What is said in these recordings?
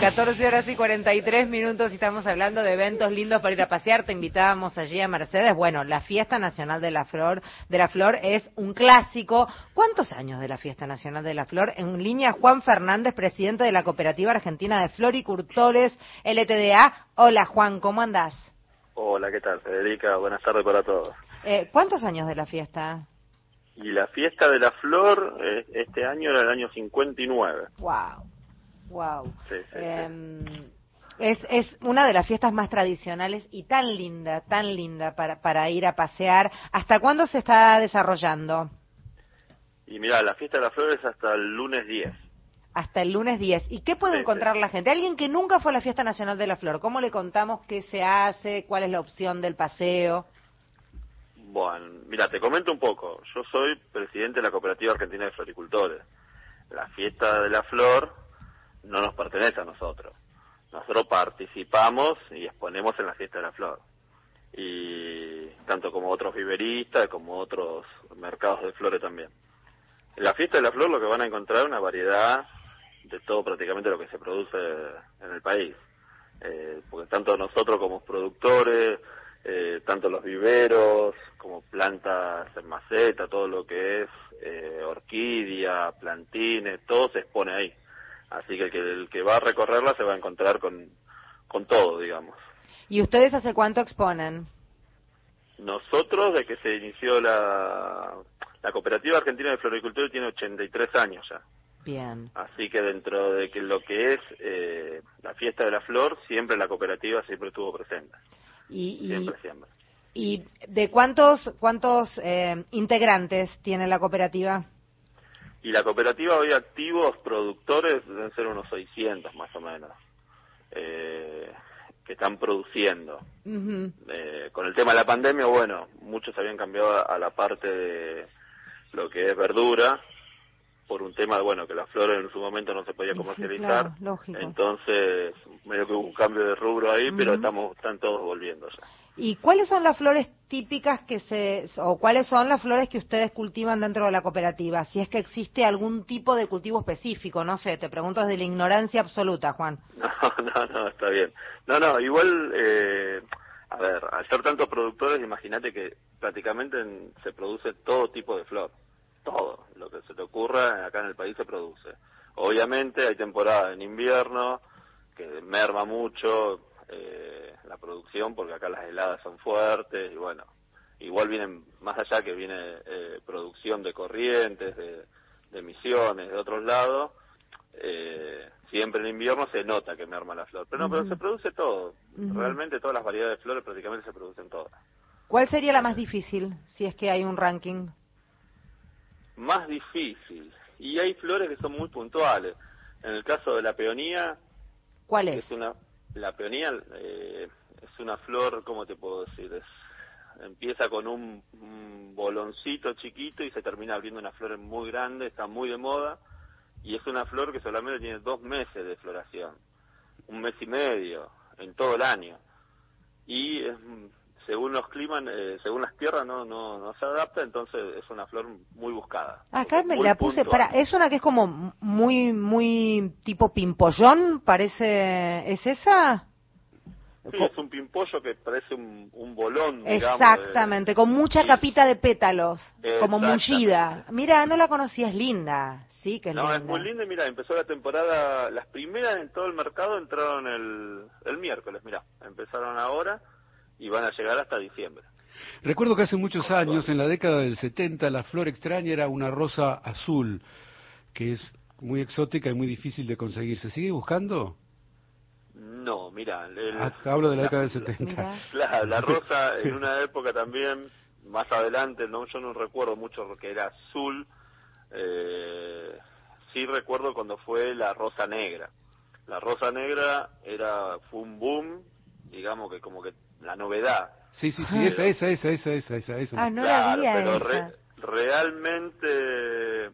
14 horas y 43 minutos y estamos hablando de eventos lindos para ir a pasear. Te invitábamos allí a Mercedes. Bueno, la Fiesta Nacional de la Flor, de la Flor es un clásico. ¿Cuántos años de la Fiesta Nacional de la Flor? En línea Juan Fernández, presidente de la Cooperativa Argentina de Floricultores LTDA. Hola Juan, ¿cómo andás? Hola, ¿qué tal, Federica? Buenas tardes para todos. Eh, ¿Cuántos años de la fiesta? Y la fiesta de la flor eh, este año era el año 59. Wow, wow. Sí, sí, sí. Em, es, es una de las fiestas más tradicionales y tan linda, tan linda para, para ir a pasear. ¿Hasta cuándo se está desarrollando? Y mira, la fiesta de la flor es hasta el lunes 10. Hasta el lunes 10. ¿Y qué puede encontrar la gente? Alguien que nunca fue a la Fiesta Nacional de la Flor, ¿cómo le contamos qué se hace? ¿Cuál es la opción del paseo? Bueno, mira, te comento un poco. Yo soy presidente de la Cooperativa Argentina de Floricultores. La fiesta de la flor no nos pertenece a nosotros. Nosotros participamos y exponemos en la fiesta de la flor. Y tanto como otros viveristas, como otros mercados de flores también. En la fiesta de la flor lo que van a encontrar es una variedad de todo prácticamente lo que se produce en el país. Eh, porque tanto nosotros como productores, eh, tanto los viveros como plantas en maceta, todo lo que es eh, orquídea, plantines, todo se expone ahí. Así que el, que el que va a recorrerla se va a encontrar con, con todo, digamos. ¿Y ustedes hace cuánto exponen? Nosotros, de que se inició la, la Cooperativa Argentina de Floricultura, tiene 83 años ya. Bien. Así que dentro de que lo que es eh, la fiesta de la flor, siempre la cooperativa siempre estuvo presente. ¿Y, y, Siempre, siempre. y de cuántos, cuántos eh, integrantes tiene la cooperativa? Y la cooperativa hoy activos productores deben ser unos 600 más o menos, eh, que están produciendo. Eh, con el tema de la pandemia, bueno, muchos habían cambiado a, a la parte de lo que es verdura, por un tema, bueno, que la flor en su momento no se podía sí, comercializar. claro, lógico. Entonces, medio que hubo un cambio de rubro ahí, pero estamos, están todos volviendo ya. ¿Y cuáles son las flores típicas que se, o cuáles son las flores que ustedes cultivan dentro de la cooperativa? Si es que existe algún tipo de cultivo específico, no sé, te pregunto desde la ignorancia absoluta, Juan. No, no, no, está bien. No, no, igual, eh, a ver, al ser tantos productores, imagínate que prácticamente en- se produce todo tipo de flor. Todo. Lo que se te ocurra acá en el país se produce. Obviamente hay temporada en invierno que merma mucho eh, la producción porque acá las heladas son fuertes y bueno, igual vienen, más allá que viene eh, producción de corrientes, de, de emisiones de otros lados, eh, siempre en invierno se nota que merma la flor. Pero no, pero se produce todo. Realmente todas las variedades de flores prácticamente se producen todas. ¿Cuál sería la más difícil, si es que hay un ranking? Más difícil. Y hay flores que son muy puntuales. En el caso de la peonía, ¿Cuál es? es una, la peonía eh, es una flor, ¿cómo te puedo decir? Es, empieza con un, un boloncito chiquito y se termina abriendo una flor muy grande, está muy de moda y es una flor que solamente tiene dos meses de floración, un mes y medio en todo el año y es, según los climas, eh, según las tierras no, no, no se adapta, entonces es una flor muy buscada. Acá me la puse, puntual. para, es una que es como muy, muy tipo pimpollón, parece, ¿es esa? Sí, es un pimpollo que parece un, un bolón, digamos. Exactamente, con mucha capita de pétalos, como mullida. Mira, no la conocía, es linda, sí que es No, linda. es muy linda y mira, empezó la temporada, las primeras en todo el mercado entraron el, el miércoles, mira, empezaron ahora y van a llegar hasta diciembre. Recuerdo que hace muchos años, en la década del 70, la flor extraña era una rosa azul, que es muy exótica y muy difícil de conseguir. ¿Se sigue buscando? No, mira, el- Ah, hablo de la la- década del 70. Mira. la, la rosa en una época también, más adelante, no yo no recuerdo mucho lo que era azul, eh, sí recuerdo cuando fue la rosa negra. La rosa negra era fue un boom, digamos que como que la novedad. Sí, sí, sí, esa, esa, esa, esa, esa, esa, esa. Ah, no la Claro, vi a pero esa. re- realmente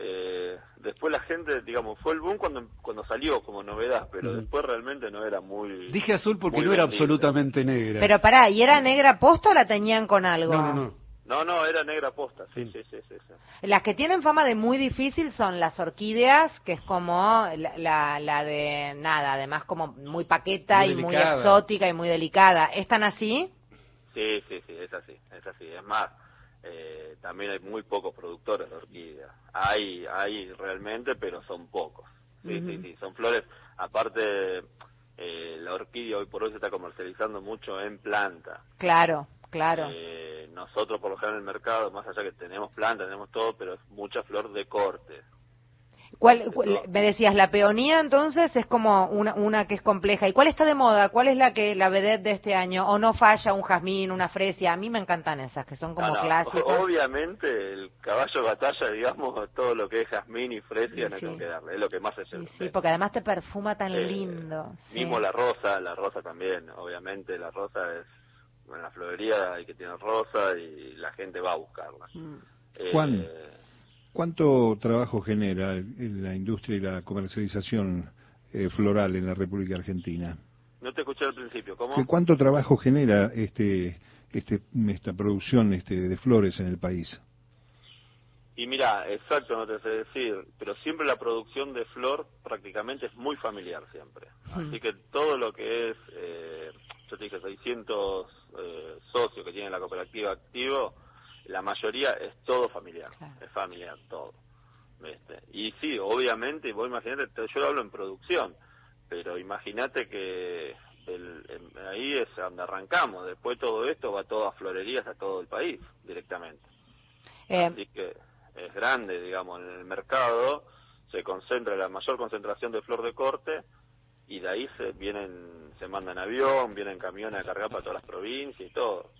eh, después la gente, digamos, fue el boom cuando cuando salió como novedad, pero después realmente no era muy... Dije azul porque no era absolutamente negra. Pero pará, ¿y era negra posta o la teñían con algo? No, no, no. No, no, era negra posta, sí, sí, sí, sí, Las que tienen fama de muy difícil son las orquídeas, que es como la, la, de nada, además como muy paqueta y muy exótica y muy delicada. ¿Están así? Sí, sí, sí, es así, es así. Es más, eh, también hay muy pocos productores de orquídeas. Hay, hay realmente, pero son pocos. Sí, sí, sí, son flores, aparte, eh, la orquídea hoy por hoy se está comercializando mucho en planta. Claro, claro. Eh, nosotros por lo general en el mercado, más allá que tenemos planta, tenemos todo, pero es mucha flor de corte. ¿Cuál, me decías, la peonía entonces es como una, una que es compleja. ¿Y cuál está de moda? ¿Cuál es la que la vedette de este año? ¿O no falla un jazmín, una fresia? A mí me encantan esas, que son como clásicas. Obviamente el caballo batalla, digamos, todo lo que es jazmín y fresia no hay que darle, es lo que más se sí, sí, porque además te perfuma tan lindo. Mismo la rosa, la rosa también, obviamente la rosa es en la florería hay que tener rosa y la gente va a buscarla. Mm. Eh, Juan, ¿cuánto trabajo genera la industria y la comercialización eh, floral en la República Argentina? No te escuché al principio, ¿cómo? ¿Cuánto trabajo genera este, este, esta producción este, de flores en el país? Y mira, exacto, no te sé decir, pero siempre la producción de flor prácticamente es muy familiar siempre. Mm. Así que todo lo que es eh, yo te dije 600 eh, socios que tienen la cooperativa activo, la mayoría es todo familiar, es familiar todo. Y sí, obviamente, vos imaginate, yo hablo en producción, pero imagínate que ahí es donde arrancamos, después todo esto va todo a florerías a todo el país directamente. Eh, Así que es grande, digamos, en el mercado se concentra la mayor concentración de flor de corte y de ahí se vienen se mandan avión, vienen camiones a cargar para todas las provincias y todo.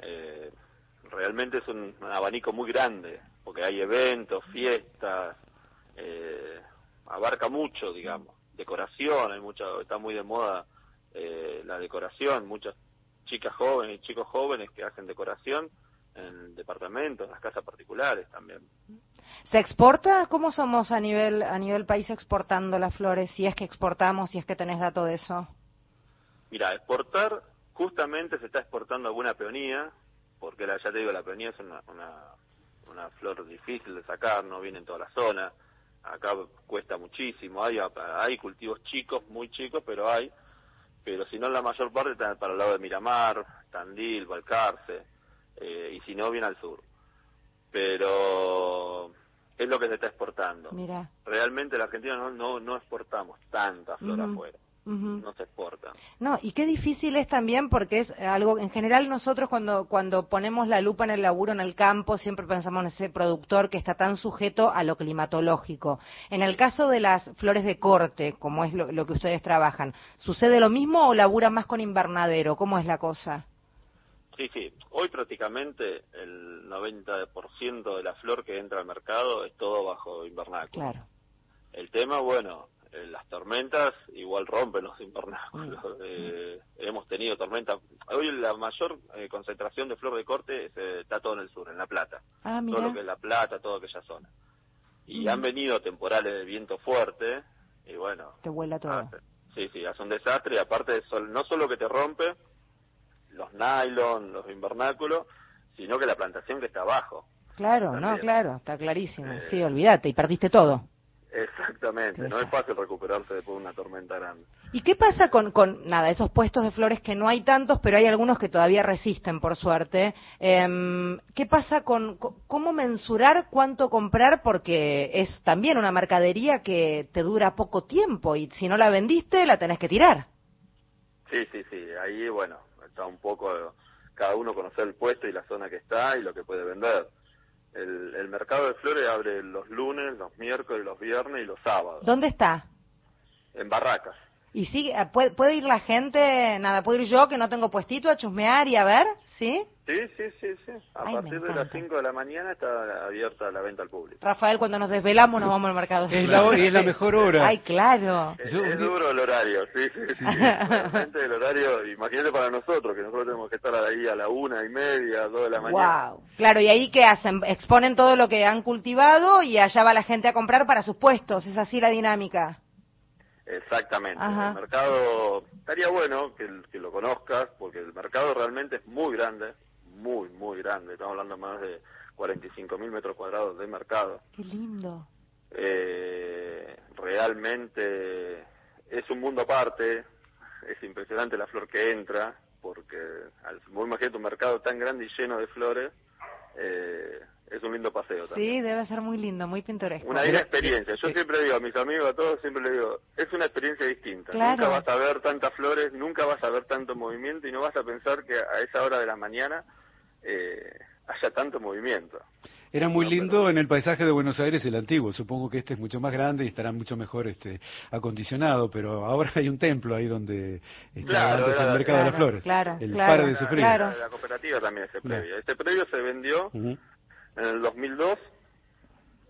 Eh, realmente es un, abanico muy grande, porque hay eventos, fiestas, eh, abarca mucho, digamos. Decoración, hay mucha, está muy de moda eh, la decoración, muchas chicas jóvenes y chicos jóvenes que hacen decoración en departamentos, en las casas particulares también. ¿Se exporta? ¿Cómo somos a nivel a nivel país exportando las flores? Si es que exportamos, si es que tenés dato de eso. Mira, exportar, justamente se está exportando alguna peonía, porque la, ya te digo, la peonía es una, una, flor difícil de sacar, no viene en toda la zona, acá cuesta muchísimo, hay, hay cultivos chicos, muy chicos, pero hay, pero si no la mayor parte está para el lado de Miramar, Tandil, Balcarce, eh, y si no viene al sur. Pero es lo que se está exportando. Mira. Realmente la Argentina no, no, no exportamos tanta flor afuera. No se exporta. No, y qué difícil es también porque es algo, en general nosotros cuando, cuando ponemos la lupa en el laburo en el campo siempre pensamos en ese productor que está tan sujeto a lo climatológico. En el caso de las flores de corte, como es lo, lo que ustedes trabajan, ¿sucede lo mismo o labura más con invernadero? ¿Cómo es la cosa? Sí, sí. Hoy prácticamente el 90% de la flor que entra al mercado es todo bajo invernáculo. Claro. El tema, bueno, eh, las tormentas igual rompen los invernáculos. Mm. Eh, hemos tenido tormentas. Hoy la mayor eh, concentración de flor de corte está todo en el sur, en La Plata. Ah, todo lo que es La Plata, toda aquella zona. Y mm. han venido temporales de viento fuerte y bueno. Te vuela todo. sí, sí, hace un desastre y aparte de no solo que te rompe los nylon, los invernáculos, sino que la plantación que está abajo. Claro, no, claro, está clarísimo. sí, olvídate, y perdiste todo. Exactamente, no es fácil recuperarse después de una tormenta grande. ¿Y qué pasa con, con, nada, esos puestos de flores que no hay tantos, pero hay algunos que todavía resisten, por suerte? Em, ¿Qué pasa con, cómo mensurar cuánto comprar? Porque es también una mercadería que te dura poco tiempo y si no la vendiste, la tenés que tirar. Sí, sí, sí, ahí, bueno, está un poco cada uno conocer el puesto y la zona que está y lo que puede vender. El, mercado de flores abre los lunes, los miércoles, los viernes y los sábados. ¿Dónde está? En Barracas. ¿Y sigue, eh, puede, puede ir la gente, nada, puedo ir yo que no tengo puestito a chusmear y a ver? ¿Sí? Sí, sí, sí, sí. A partir de las 5 de la mañana está abierta la venta al público. Rafael, cuando nos desvelamos nos vamos al mercado. Es la, es la mejor hora. Ay, claro. Es, duro el horario, sí, sí. sí. el horario, imagínate para nosotros, que nosotros tenemos que estar ahí a la una y media, dos de la mañana. Wow. Claro, y ahí qué hacen? Exponen todo lo que han cultivado y allá va la gente a comprar para sus puestos. ¿Es así la dinámica? Exactamente. El mercado estaría bueno que, que, lo conozcas porque el mercado realmente es muy grande, muy, muy grande. Estamos hablando más de 45 mil metros cuadrados de mercado. Qué lindo. Eh, realmente es un mundo aparte, es impresionante la flor que entra, porque al imagínate un mercado tan grande y lleno de flores, eh, es un lindo paseo también. Sí, debe ser muy lindo, muy pintoresco. Una linda experiencia. Yo siempre digo a mis amigos, a todos, siempre les digo, es una experiencia distinta. Claro. Nunca vas a ver tantas flores, nunca vas a ver tanto movimiento y no vas a pensar que a esa hora de la mañana eh, haya tanto movimiento. Era muy lindo en el paisaje de Buenos Aires el antiguo. Supongo que este es mucho más grande y estará mucho mejor este acondicionado, pero ahora hay un templo ahí donde está Claro, antes era- el mercado de las flores. claro, el claro, par de claro. La, cooperativa también ese Claro. previo. Este previo se vendió en el 2002.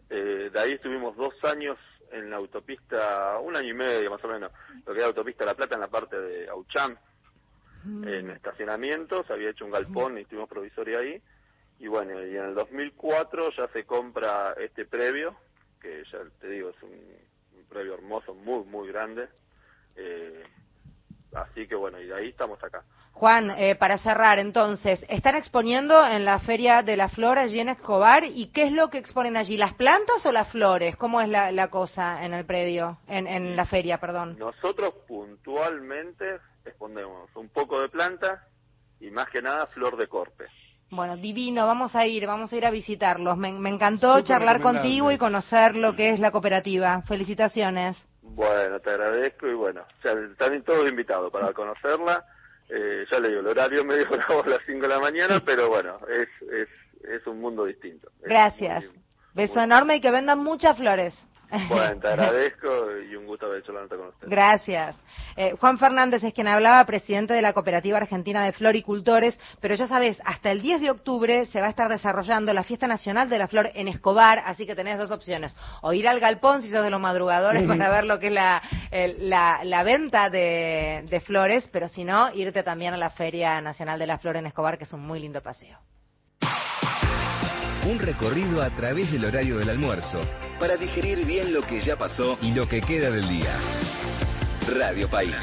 Eh, de ahí estuvimos dos años en la autopista, un año y medio más o menos, lo que era autopista La Plata en la parte de Aucham, En estacionamientos, había hecho un galpón y estuvimos provisorio ahí. Y bueno, y en el 2004 ya se compra este previo, que ya te digo, es un, un previo hermoso, muy, muy grande. Eh, así que bueno, y de ahí estamos acá. Juan, eh, para cerrar, entonces, están exponiendo en la Feria de la Flor allí en Escobar, ¿y qué es lo que exponen allí? ¿Las plantas o las flores? ¿Cómo es la, la cosa en el predio, en, en la feria, perdón? Nosotros puntualmente exponemos un poco de planta y más que nada flor de corpe. Bueno, divino, vamos a ir, vamos a ir a visitarlos. Me, me encantó Súper charlar contigo y conocer lo que es la cooperativa. Felicitaciones. Bueno, te agradezco y bueno, están todos invitados para conocerla. Eh, ya le digo, el horario es medio bravo a las 5 de la mañana, pero bueno, es, es, es un mundo distinto. Gracias. muy- Beso muy- enorme y que vendan muchas flores. Bueno, te agradezco y un gusto haber hecho la nota con usted. Gracias. Eh, Juan Fernández es quien hablaba, presidente de la Cooperativa Argentina de Floricultores, pero ya sabes, hasta el 10 de octubre se va a estar desarrollando la Fiesta Nacional de la Flor en Escobar, así que tenés dos opciones, o ir al galpón si sos de los madrugadores para ver lo que es la, el- la, la venta de, de flores, pero si no, irte también a la Feria Nacional de la Flor en Escobar, que es un muy lindo paseo. Un recorrido a través del horario del almuerzo para digerir bien lo que ya pasó y lo que queda del día. Radio País.